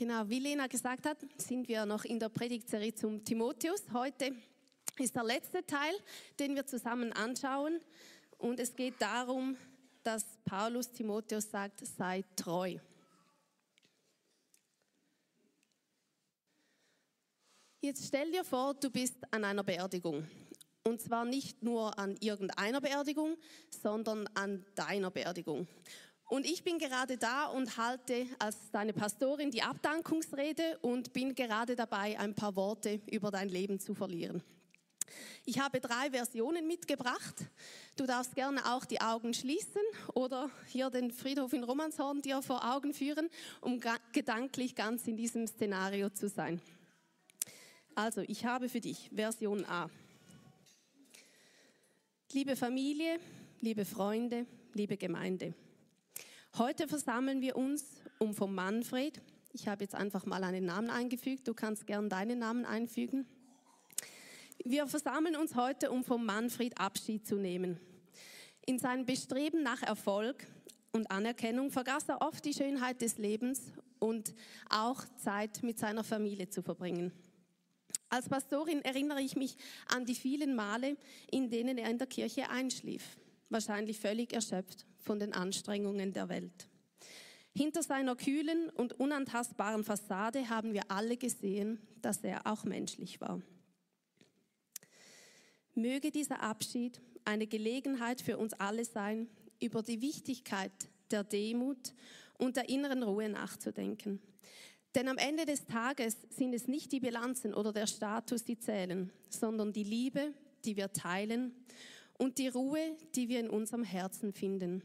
Genau, wie Lena gesagt hat, sind wir noch in der Predigtserie zum Timotheus. Heute ist der letzte Teil, den wir zusammen anschauen. Und es geht darum, dass Paulus Timotheus sagt, sei treu. Jetzt stell dir vor, du bist an einer Beerdigung. Und zwar nicht nur an irgendeiner Beerdigung, sondern an deiner Beerdigung. Und ich bin gerade da und halte als deine Pastorin die Abdankungsrede und bin gerade dabei, ein paar Worte über dein Leben zu verlieren. Ich habe drei Versionen mitgebracht. Du darfst gerne auch die Augen schließen oder hier den Friedhof in Romanshorn dir vor Augen führen, um gedanklich ganz in diesem Szenario zu sein. Also, ich habe für dich Version A. Liebe Familie, liebe Freunde, liebe Gemeinde. Heute versammeln wir uns um vom Manfred. Ich habe jetzt einfach mal einen Namen eingefügt. Du kannst gern deinen Namen einfügen. Wir versammeln uns heute, um vom Manfred Abschied zu nehmen. In seinem Bestreben nach Erfolg und Anerkennung vergaß er oft die Schönheit des Lebens und auch Zeit mit seiner Familie zu verbringen. Als Pastorin erinnere ich mich an die vielen Male, in denen er in der Kirche einschlief, wahrscheinlich völlig erschöpft von den Anstrengungen der Welt. Hinter seiner kühlen und unantastbaren Fassade haben wir alle gesehen, dass er auch menschlich war. Möge dieser Abschied eine Gelegenheit für uns alle sein, über die Wichtigkeit der Demut und der inneren Ruhe nachzudenken. Denn am Ende des Tages sind es nicht die Bilanzen oder der Status, die zählen, sondern die Liebe, die wir teilen und die Ruhe, die wir in unserem Herzen finden.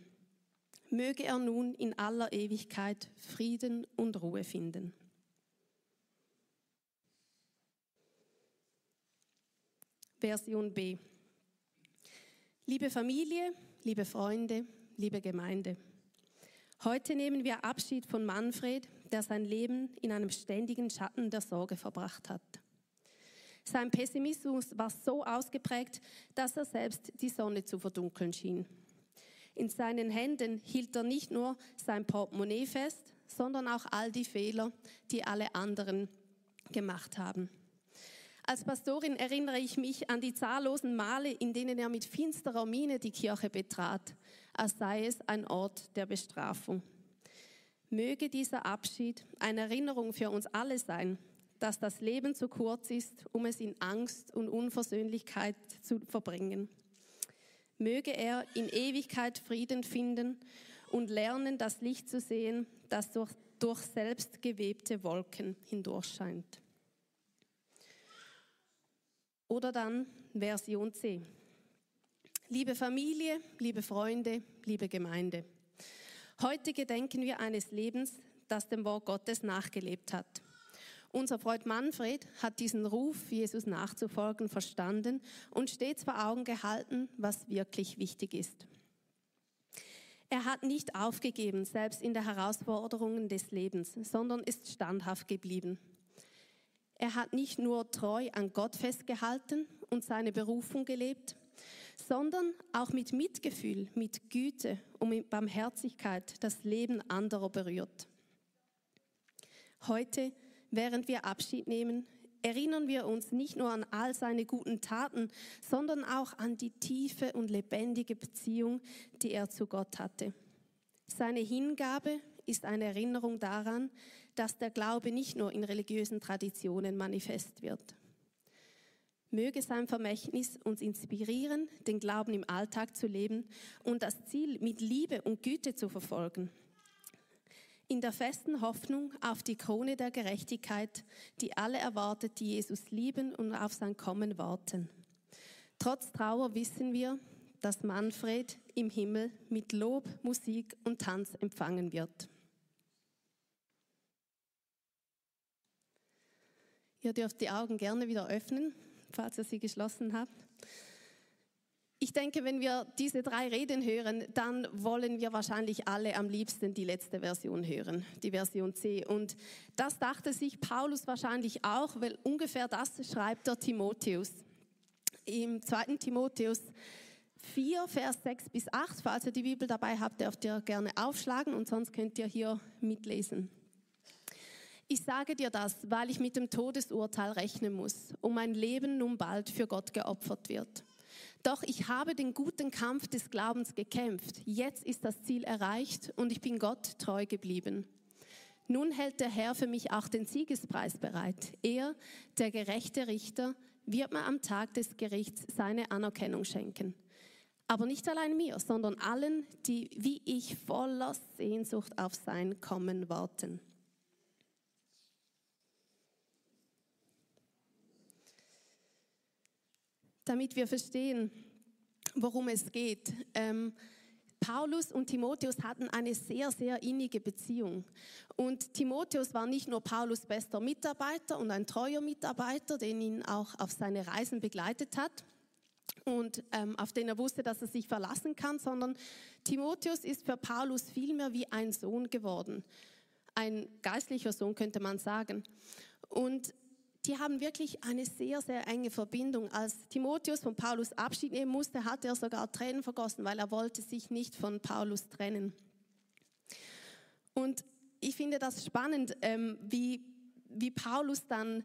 Möge er nun in aller Ewigkeit Frieden und Ruhe finden. Version B. Liebe Familie, liebe Freunde, liebe Gemeinde. Heute nehmen wir Abschied von Manfred, der sein Leben in einem ständigen Schatten der Sorge verbracht hat. Sein Pessimismus war so ausgeprägt, dass er selbst die Sonne zu verdunkeln schien. In seinen Händen hielt er nicht nur sein Portemonnaie fest, sondern auch all die Fehler, die alle anderen gemacht haben. Als Pastorin erinnere ich mich an die zahllosen Male, in denen er mit finsterer Miene die Kirche betrat, als sei es ein Ort der Bestrafung. Möge dieser Abschied eine Erinnerung für uns alle sein, dass das Leben zu kurz ist, um es in Angst und Unversöhnlichkeit zu verbringen. Möge er in Ewigkeit Frieden finden und lernen, das Licht zu sehen, das durch, durch selbst gewebte Wolken hindurchscheint. Oder dann Version C. Liebe Familie, liebe Freunde, liebe Gemeinde. Heute gedenken wir eines Lebens, das dem Wort Gottes nachgelebt hat. Unser Freund Manfred hat diesen Ruf, Jesus nachzufolgen, verstanden und stets vor Augen gehalten, was wirklich wichtig ist. Er hat nicht aufgegeben, selbst in der Herausforderungen des Lebens, sondern ist standhaft geblieben. Er hat nicht nur treu an Gott festgehalten und seine Berufung gelebt, sondern auch mit Mitgefühl, mit Güte und mit Barmherzigkeit das Leben anderer berührt. Heute, während wir Abschied nehmen, erinnern wir uns nicht nur an all seine guten Taten, sondern auch an die tiefe und lebendige Beziehung, die er zu Gott hatte. Seine Hingabe ist eine Erinnerung daran, dass der Glaube nicht nur in religiösen Traditionen manifest wird. Möge sein Vermächtnis uns inspirieren, den Glauben im Alltag zu leben und das Ziel mit Liebe und Güte zu verfolgen. In der festen Hoffnung auf die Krone der Gerechtigkeit, die alle erwartet, die Jesus lieben und auf sein Kommen warten. Trotz Trauer wissen wir, dass Manfred im Himmel mit Lob, Musik und Tanz empfangen wird. Ihr dürft die Augen gerne wieder öffnen falls ihr sie geschlossen habt. Ich denke, wenn wir diese drei Reden hören, dann wollen wir wahrscheinlich alle am liebsten die letzte Version hören, die Version C. Und das dachte sich Paulus wahrscheinlich auch, weil ungefähr das schreibt der Timotheus. Im zweiten Timotheus 4, Vers 6 bis 8, falls ihr die Bibel dabei habt, dürft ihr gerne aufschlagen und sonst könnt ihr hier mitlesen. Ich sage dir das, weil ich mit dem Todesurteil rechnen muss und mein Leben nun bald für Gott geopfert wird. Doch ich habe den guten Kampf des Glaubens gekämpft. Jetzt ist das Ziel erreicht und ich bin Gott treu geblieben. Nun hält der Herr für mich auch den Siegespreis bereit. Er, der gerechte Richter, wird mir am Tag des Gerichts seine Anerkennung schenken. Aber nicht allein mir, sondern allen, die wie ich voller Sehnsucht auf sein Kommen warten. Damit wir verstehen, worum es geht. Ähm, Paulus und Timotheus hatten eine sehr, sehr innige Beziehung. Und Timotheus war nicht nur Paulus bester Mitarbeiter und ein treuer Mitarbeiter, den ihn auch auf seine Reisen begleitet hat und ähm, auf den er wusste, dass er sich verlassen kann, sondern Timotheus ist für Paulus vielmehr wie ein Sohn geworden. Ein geistlicher Sohn könnte man sagen. Und die haben wirklich eine sehr, sehr enge Verbindung. Als Timotheus von Paulus Abschied nehmen musste, hat er sogar Tränen vergossen, weil er wollte sich nicht von Paulus trennen. Und ich finde das spannend, ähm, wie, wie Paulus dann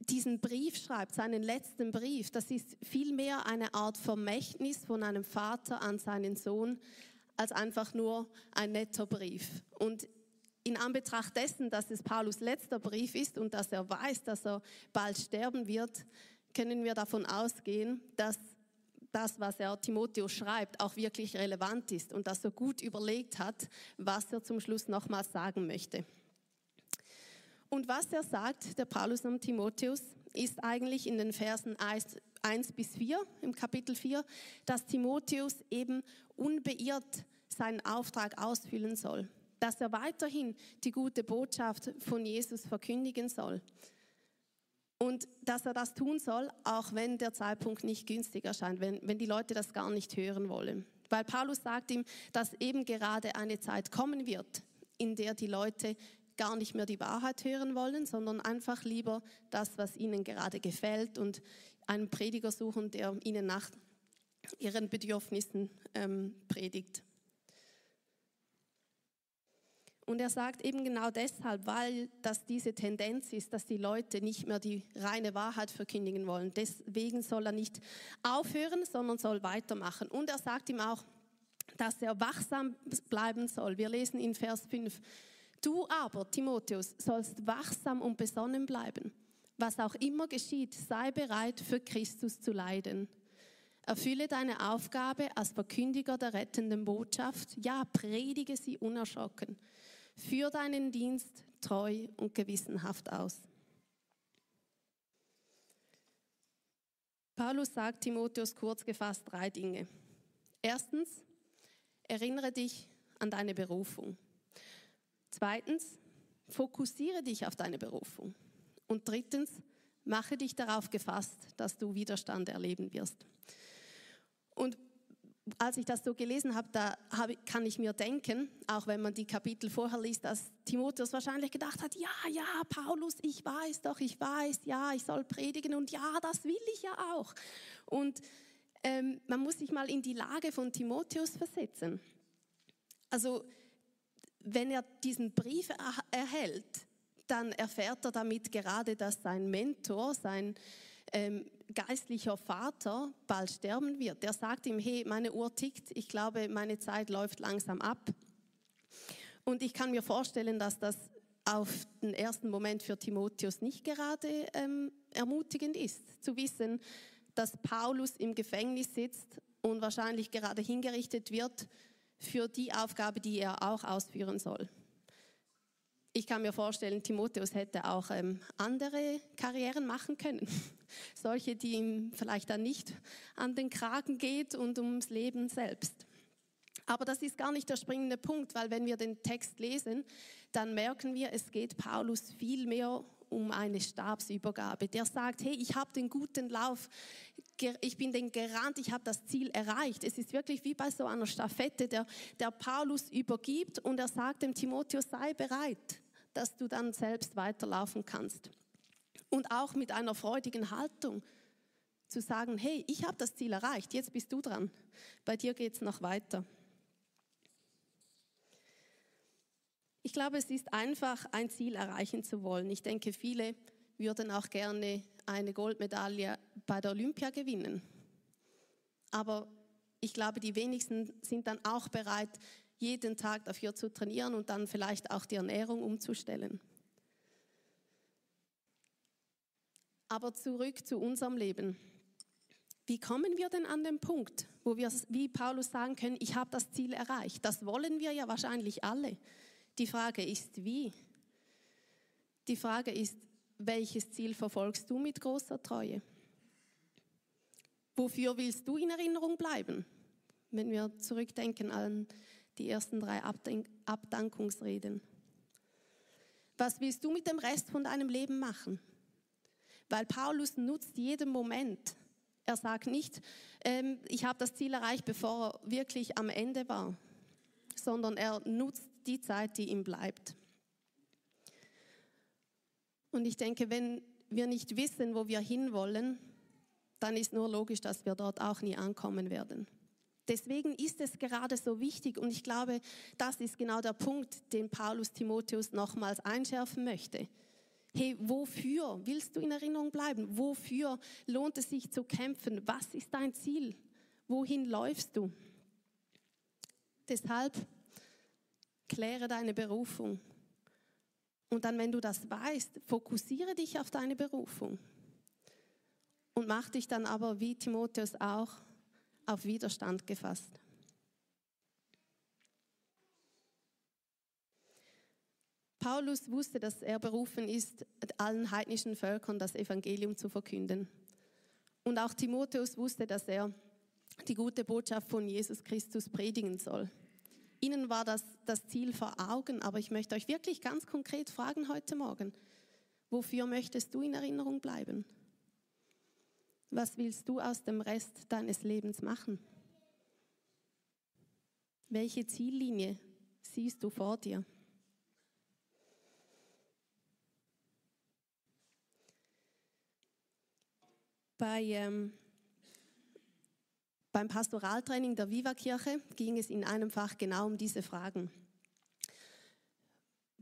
diesen Brief schreibt, seinen letzten Brief. Das ist vielmehr eine Art Vermächtnis von einem Vater an seinen Sohn, als einfach nur ein netter Brief. Und in Anbetracht dessen, dass es Paulus letzter Brief ist und dass er weiß, dass er bald sterben wird, können wir davon ausgehen, dass das, was er Timotheus schreibt, auch wirklich relevant ist und dass er gut überlegt hat, was er zum Schluss nochmal sagen möchte. Und was er sagt, der Paulus am Timotheus, ist eigentlich in den Versen 1 bis 4 im Kapitel 4, dass Timotheus eben unbeirrt seinen Auftrag ausfüllen soll dass er weiterhin die gute Botschaft von Jesus verkündigen soll. Und dass er das tun soll, auch wenn der Zeitpunkt nicht günstig erscheint, wenn, wenn die Leute das gar nicht hören wollen. Weil Paulus sagt ihm, dass eben gerade eine Zeit kommen wird, in der die Leute gar nicht mehr die Wahrheit hören wollen, sondern einfach lieber das, was ihnen gerade gefällt und einen Prediger suchen, der ihnen nach ihren Bedürfnissen ähm, predigt. Und er sagt eben genau deshalb, weil das diese Tendenz ist, dass die Leute nicht mehr die reine Wahrheit verkündigen wollen. Deswegen soll er nicht aufhören, sondern soll weitermachen. Und er sagt ihm auch, dass er wachsam bleiben soll. Wir lesen in Vers 5. Du aber, Timotheus, sollst wachsam und besonnen bleiben. Was auch immer geschieht, sei bereit, für Christus zu leiden. Erfülle deine Aufgabe als Verkündiger der rettenden Botschaft. Ja, predige sie unerschrocken. Führ deinen Dienst treu und gewissenhaft aus. Paulus sagt Timotheus kurz gefasst drei Dinge. Erstens, erinnere dich an deine Berufung. Zweitens, fokussiere dich auf deine Berufung. Und drittens, mache dich darauf gefasst, dass du Widerstand erleben wirst. Und als ich das so gelesen habe, da kann ich mir denken, auch wenn man die Kapitel vorher liest, dass Timotheus wahrscheinlich gedacht hat, ja, ja, Paulus, ich weiß doch, ich weiß, ja, ich soll predigen und ja, das will ich ja auch. Und ähm, man muss sich mal in die Lage von Timotheus versetzen. Also, wenn er diesen Brief er erhält, dann erfährt er damit gerade, dass sein Mentor, sein ähm, geistlicher Vater bald sterben wird. Der sagt ihm, hey, meine Uhr tickt, ich glaube, meine Zeit läuft langsam ab. Und ich kann mir vorstellen, dass das auf den ersten Moment für Timotheus nicht gerade ähm, ermutigend ist, zu wissen, dass Paulus im Gefängnis sitzt und wahrscheinlich gerade hingerichtet wird für die Aufgabe, die er auch ausführen soll. Ich kann mir vorstellen, Timotheus hätte auch ähm, andere Karrieren machen können. Solche, die ihm vielleicht dann nicht an den Kragen geht und ums Leben selbst. Aber das ist gar nicht der springende Punkt, weil wenn wir den Text lesen, dann merken wir, es geht Paulus viel mehr um eine Stabsübergabe. Der sagt, hey, ich habe den guten Lauf, ich bin den gerannt, ich habe das Ziel erreicht. Es ist wirklich wie bei so einer Staffette, der, der Paulus übergibt und er sagt dem Timotheus, sei bereit dass du dann selbst weiterlaufen kannst. Und auch mit einer freudigen Haltung zu sagen, hey, ich habe das Ziel erreicht, jetzt bist du dran. Bei dir geht es noch weiter. Ich glaube, es ist einfach, ein Ziel erreichen zu wollen. Ich denke, viele würden auch gerne eine Goldmedaille bei der Olympia gewinnen. Aber ich glaube, die wenigsten sind dann auch bereit, jeden Tag dafür zu trainieren und dann vielleicht auch die Ernährung umzustellen. Aber zurück zu unserem Leben. Wie kommen wir denn an den Punkt, wo wir wie Paulus sagen können, ich habe das Ziel erreicht? Das wollen wir ja wahrscheinlich alle. Die Frage ist, wie? Die Frage ist, welches Ziel verfolgst du mit großer Treue? Wofür willst du in Erinnerung bleiben? Wenn wir zurückdenken an die ersten drei Abdankungsreden. Was willst du mit dem Rest von deinem Leben machen? Weil Paulus nutzt jeden Moment. Er sagt nicht, ähm, ich habe das Ziel erreicht, bevor er wirklich am Ende war, sondern er nutzt die Zeit, die ihm bleibt. Und ich denke, wenn wir nicht wissen, wo wir hinwollen, dann ist nur logisch, dass wir dort auch nie ankommen werden. Deswegen ist es gerade so wichtig und ich glaube, das ist genau der Punkt, den Paulus Timotheus nochmals einschärfen möchte. Hey, wofür willst du in Erinnerung bleiben? Wofür lohnt es sich zu kämpfen? Was ist dein Ziel? Wohin läufst du? Deshalb kläre deine Berufung. Und dann, wenn du das weißt, fokussiere dich auf deine Berufung. Und mach dich dann aber, wie Timotheus auch, auf Widerstand gefasst. Paulus wusste, dass er berufen ist, allen heidnischen Völkern das Evangelium zu verkünden. Und auch Timotheus wusste, dass er die gute Botschaft von Jesus Christus predigen soll. Ihnen war das das Ziel vor Augen, aber ich möchte euch wirklich ganz konkret fragen heute Morgen, wofür möchtest du in Erinnerung bleiben? Was willst du aus dem Rest deines Lebens machen? Welche Ziellinie siehst du vor dir? Bei, ähm, beim Pastoraltraining der Viva-Kirche ging es in einem Fach genau um diese Fragen.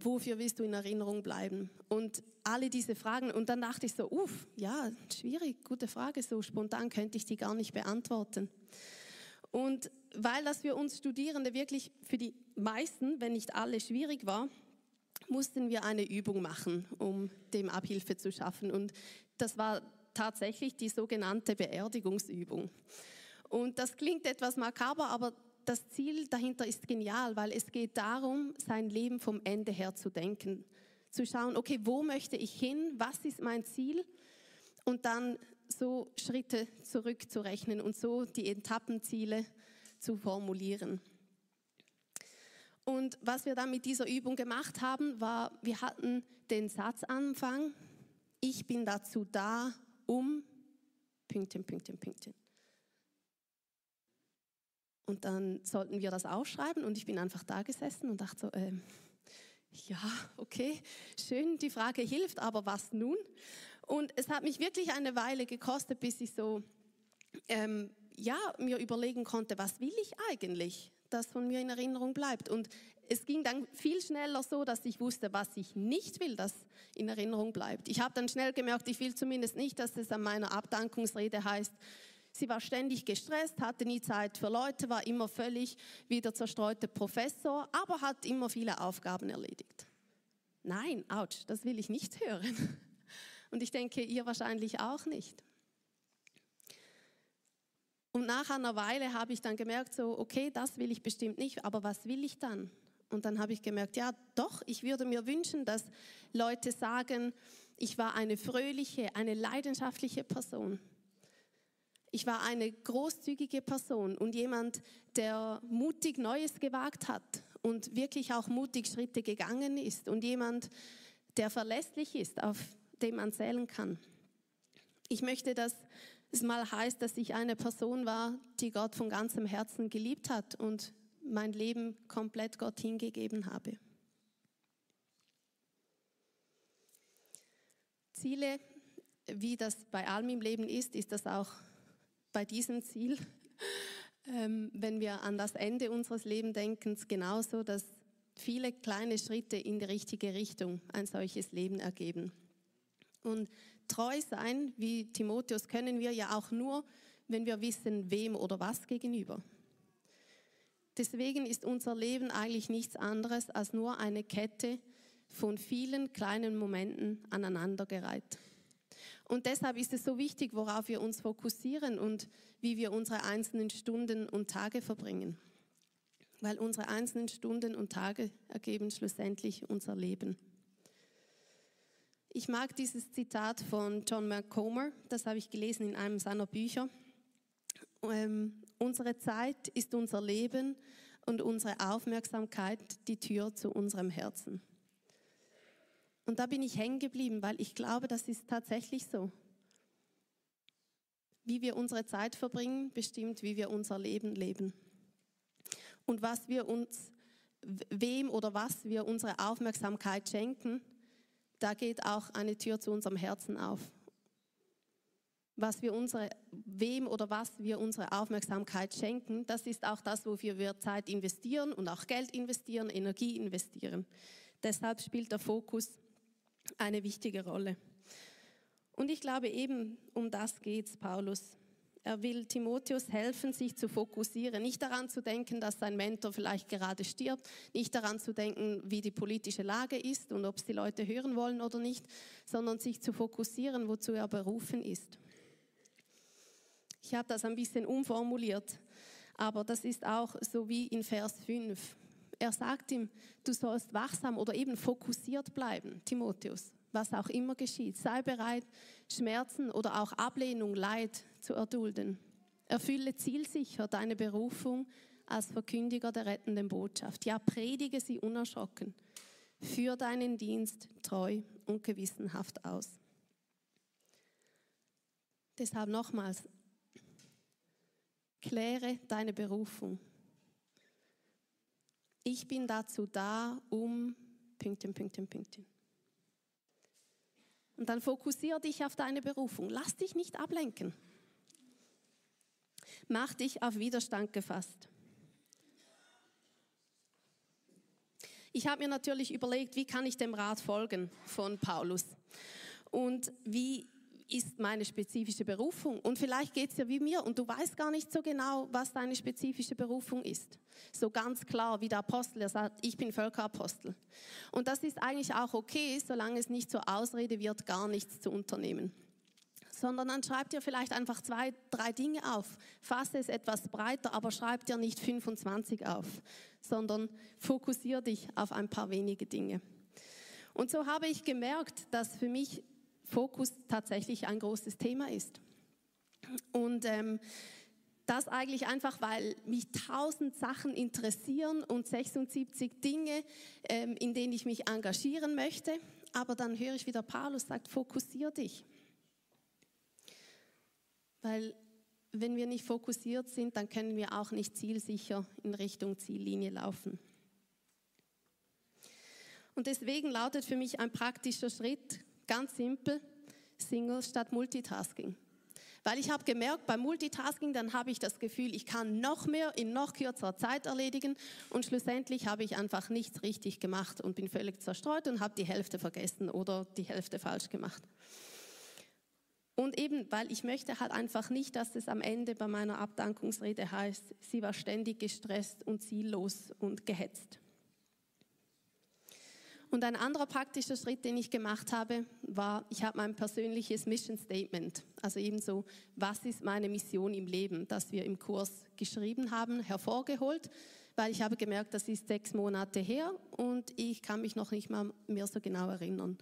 Wofür willst du in Erinnerung bleiben? Und alle diese Fragen. Und dann dachte ich so, uff, ja, schwierig, gute Frage. So spontan könnte ich die gar nicht beantworten. Und weil das für uns Studierende wirklich für die meisten, wenn nicht alle, schwierig war, mussten wir eine Übung machen, um dem Abhilfe zu schaffen. Und das war tatsächlich die sogenannte Beerdigungsübung. Und das klingt etwas makaber, aber das Ziel dahinter ist genial, weil es geht darum, sein Leben vom Ende her zu denken. Zu schauen, okay, wo möchte ich hin? Was ist mein Ziel? Und dann so Schritte zurückzurechnen und so die Etappenziele zu formulieren. Und was wir dann mit dieser Übung gemacht haben, war, wir hatten den Satzanfang, ich bin dazu da, um Pünktchen, Pünktchen, Pünktchen. Und dann sollten wir das aufschreiben und ich bin einfach da gesessen und dachte so, äh, ja, okay, schön, die Frage hilft, aber was nun? Und es hat mich wirklich eine Weile gekostet, bis ich so, ähm, ja, mir überlegen konnte, was will ich eigentlich, das von mir in Erinnerung bleibt. Und es ging dann viel schneller so, dass ich wusste, was ich nicht will, das in Erinnerung bleibt. Ich habe dann schnell gemerkt, ich will zumindest nicht, dass es an meiner Abdankungsrede heißt, Sie war ständig gestresst, hatte nie Zeit für Leute, war immer völlig wie der zerstreute Professor, aber hat immer viele Aufgaben erledigt. Nein, ouch, das will ich nicht hören. Und ich denke, ihr wahrscheinlich auch nicht. Und nach einer Weile habe ich dann gemerkt, so, okay, das will ich bestimmt nicht, aber was will ich dann? Und dann habe ich gemerkt, ja, doch, ich würde mir wünschen, dass Leute sagen, ich war eine fröhliche, eine leidenschaftliche Person. Ich war eine großzügige Person und jemand, der mutig Neues gewagt hat und wirklich auch mutig Schritte gegangen ist und jemand, der verlässlich ist, auf dem man zählen kann. Ich möchte, dass es mal heißt, dass ich eine Person war, die Gott von ganzem Herzen geliebt hat und mein Leben komplett Gott hingegeben habe. Ziele, wie das bei allem im Leben ist, ist das auch bei diesem Ziel. Ähm, wenn wir an das Ende unseres Lebens denken, genauso, dass viele kleine Schritte in die richtige Richtung ein solches Leben ergeben. Und treu sein, wie Timotheus, können wir ja auch nur, wenn wir wissen, wem oder was gegenüber. Deswegen ist unser Leben eigentlich nichts anderes als nur eine Kette von vielen kleinen Momenten aneinandergereiht. Und deshalb ist es so wichtig, worauf wir uns fokussieren und wie wir unsere einzelnen Stunden und Tage verbringen. Weil unsere einzelnen Stunden und Tage ergeben schlussendlich unser Leben. Ich mag dieses Zitat von John McComber, das habe ich gelesen in einem seiner Bücher. Ähm, unsere Zeit ist unser Leben und unsere Aufmerksamkeit die Tür zu unserem Herzen. Und da bin ich hängen geblieben, weil ich glaube, das ist tatsächlich so. Wie wir unsere Zeit verbringen, bestimmt, wie wir unser Leben leben. Und was wir uns, wem oder was wir unsere Aufmerksamkeit schenken, da geht auch eine Tür zu unserem Herzen auf. Was wir unsere, wem oder was wir unsere Aufmerksamkeit schenken, das ist auch das, wofür wir Zeit investieren und auch Geld investieren, Energie investieren. Deshalb spielt der Fokus eine wichtige Rolle. Und ich glaube eben, um das geht es Paulus. Er will Timotheus helfen, sich zu fokussieren, nicht daran zu denken, dass sein Mentor vielleicht gerade stirbt, nicht daran zu denken, wie die politische Lage ist und ob es die Leute hören wollen oder nicht, sondern sich zu fokussieren, wozu er berufen ist. Ich habe das ein bisschen umformuliert, aber das ist auch so wie in Vers 5. Er sagt ihm, du sollst wachsam oder eben fokussiert bleiben, Timotheus, was auch immer geschieht. Sei bereit, Schmerzen oder auch Ablehnung, Leid zu erdulden. Erfülle zielsicher deine Berufung als Verkündiger der rettenden Botschaft. Ja, predige sie unerschrocken. Führ deinen Dienst treu und gewissenhaft aus. Deshalb nochmals, kläre deine Berufung. Ich bin dazu da, um Pünktchen, Pünktchen, Pünktchen. Und dann fokussiere dich auf deine Berufung. Lass dich nicht ablenken. Mach dich auf Widerstand gefasst. Ich habe mir natürlich überlegt, wie kann ich dem Rat folgen von Paulus? Und wie ist meine spezifische Berufung. Und vielleicht geht es ja wie mir und du weißt gar nicht so genau, was deine spezifische Berufung ist. So ganz klar wie der Apostel, er sagt, ich bin Völkerapostel. Und das ist eigentlich auch okay, solange es nicht zur Ausrede wird, gar nichts zu unternehmen. Sondern dann schreib dir vielleicht einfach zwei, drei Dinge auf. Fasse es etwas breiter, aber schreib dir nicht 25 auf, sondern fokussiere dich auf ein paar wenige Dinge. Und so habe ich gemerkt, dass für mich Fokus tatsächlich ein großes Thema ist. Und ähm, das eigentlich einfach, weil mich tausend Sachen interessieren und 76 Dinge, ähm, in denen ich mich engagieren möchte. Aber dann höre ich wieder Paulus sagt, fokussier dich. Weil wenn wir nicht fokussiert sind, dann können wir auch nicht zielsicher in Richtung Ziellinie laufen. Und deswegen lautet für mich ein praktischer Schritt, Ganz simpel, Single statt Multitasking. Weil ich habe gemerkt, beim Multitasking, dann habe ich das Gefühl, ich kann noch mehr in noch kürzerer Zeit erledigen und schlussendlich habe ich einfach nichts richtig gemacht und bin völlig zerstreut und habe die Hälfte vergessen oder die Hälfte falsch gemacht. Und eben, weil ich möchte halt einfach nicht, dass es am Ende bei meiner Abdankungsrede heißt, sie war ständig gestresst und ziellos und gehetzt. Und ein anderer praktischer Schritt, den ich gemacht habe, war, ich habe mein persönliches Mission Statement, also ebenso, was ist meine Mission im Leben, das wir im Kurs geschrieben haben, hervorgeholt, weil ich habe gemerkt, das ist sechs Monate her und ich kann mich noch nicht mal mehr so genau erinnern.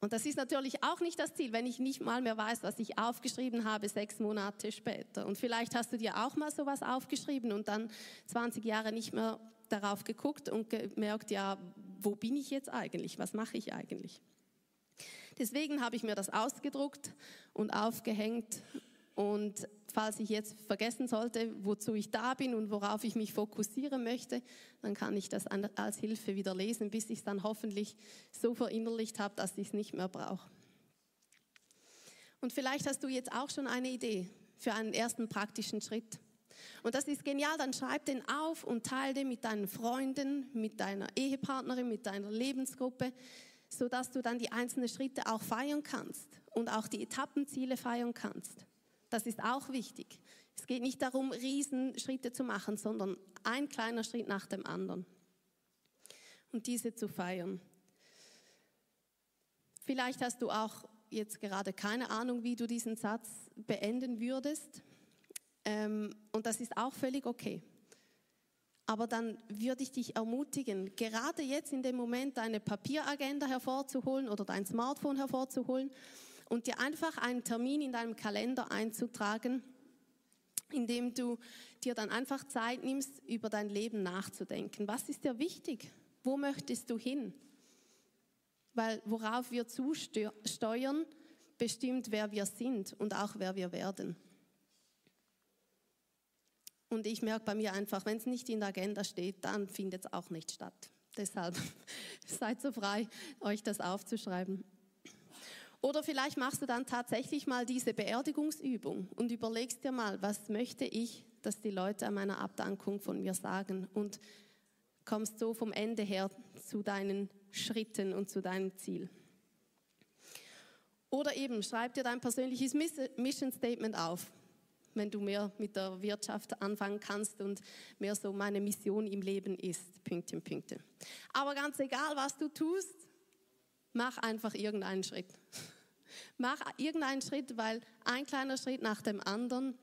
Und das ist natürlich auch nicht das Ziel, wenn ich nicht mal mehr weiß, was ich aufgeschrieben habe, sechs Monate später. Und vielleicht hast du dir auch mal sowas aufgeschrieben und dann 20 Jahre nicht mehr darauf geguckt und gemerkt, ja, wo bin ich jetzt eigentlich? Was mache ich eigentlich? Deswegen habe ich mir das ausgedruckt und aufgehängt. Und falls ich jetzt vergessen sollte, wozu ich da bin und worauf ich mich fokussieren möchte, dann kann ich das als Hilfe wieder lesen, bis ich es dann hoffentlich so verinnerlicht habe, dass ich es nicht mehr brauche. Und vielleicht hast du jetzt auch schon eine Idee für einen ersten praktischen Schritt. Und das ist genial, dann schreib den auf und teile den mit deinen Freunden, mit deiner Ehepartnerin, mit deiner Lebensgruppe, sodass du dann die einzelnen Schritte auch feiern kannst und auch die Etappenziele feiern kannst. Das ist auch wichtig. Es geht nicht darum, Riesenschritte zu machen, sondern ein kleiner Schritt nach dem anderen. Und diese zu feiern. Vielleicht hast du auch jetzt gerade keine Ahnung, wie du diesen Satz beenden würdest. Ähm, und das ist auch völlig okay. Aber dann würde ich dich ermutigen, gerade jetzt in dem Moment deine Papieragenda hervorzuholen oder dein Smartphone hervorzuholen und dir einfach einen Termin in deinem Kalender einzutragen, indem du dir dann einfach Zeit nimmst, über dein Leben nachzudenken. Was ist dir wichtig? Wo möchtest du hin? Weil worauf wir zusteuern, bestimmt, wer wir sind und auch wer wir werden. Und ich merke bei mir einfach, wenn es nicht in der Agenda steht, dann findet es auch nicht statt. Deshalb seid so frei, euch das aufzuschreiben. Oder vielleicht machst du dann tatsächlich mal diese Beerdigungsübung und überlegst dir mal, was möchte ich, dass die Leute an meiner Abdankung von mir sagen und kommst so vom Ende her zu deinen Schritten und zu deinem Ziel. Oder eben, schreib dir dein persönliches Mission Statement auf, wenn du mehr mit der Wirtschaft anfangen kannst und mehr so meine Mission im Leben ist. Pünktchen, Pünktchen. Aber ganz egal, was du tust, Mach einfach irgendeinen Schritt. Mach irgendeinen Schritt, weil ein kleiner Schritt nach dem anderen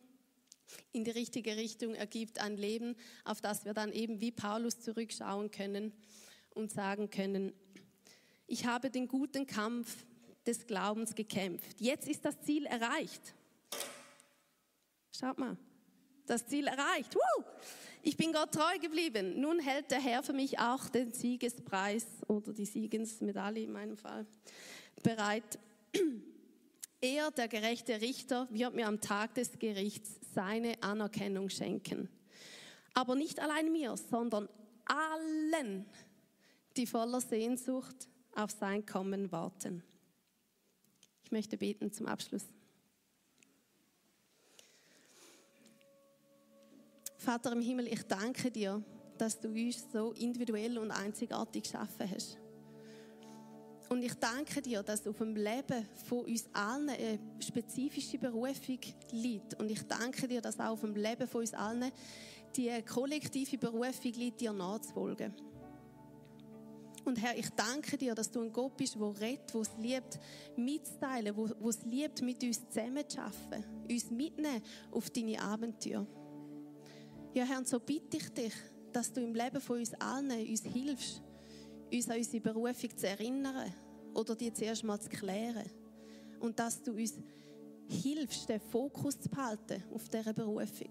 in die richtige Richtung ergibt ein Leben, auf das wir dann eben wie Paulus zurückschauen können und sagen können, ich habe den guten Kampf des Glaubens gekämpft. Jetzt ist das Ziel erreicht. Schaut mal, das Ziel erreicht. Woo! Ich bin Gott treu geblieben. Nun hält der Herr für mich auch den Siegespreis oder die Siegesmedaille in meinem Fall bereit. Er, der gerechte Richter, wird mir am Tag des Gerichts seine Anerkennung schenken. Aber nicht allein mir, sondern allen, die voller Sehnsucht auf sein Kommen warten. Ich möchte beten zum Abschluss. Vater im Himmel, ich danke dir, dass du uns so individuell und einzigartig geschaffen hast. Und ich danke dir, dass auf dem Leben von uns allen eine spezifische Berufung liegt. Und ich danke dir, dass auch auf dem Leben von uns allen die kollektive Berufung liegt, dir nachzufolgen. Und Herr, ich danke dir, dass du ein Gott bist, der redet, der es liebt, mitzuteilen, der es liebt, mit uns zusammenzuarbeiten, uns mitnehmen auf deine Abenteuer. Ja, Herr, so bitte ich dich, dass du im Leben von uns allen uns hilfst, uns an unsere Berufung zu erinnern oder die zuerst mal zu klären. Und dass du uns hilfst, den Fokus zu behalten auf dieser Berufung.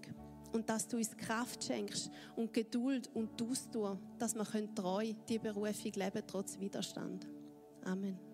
Und dass du uns Kraft schenkst und Geduld und Ausdauer, dass wir treu die Berufung leben trotz Widerstand. Amen.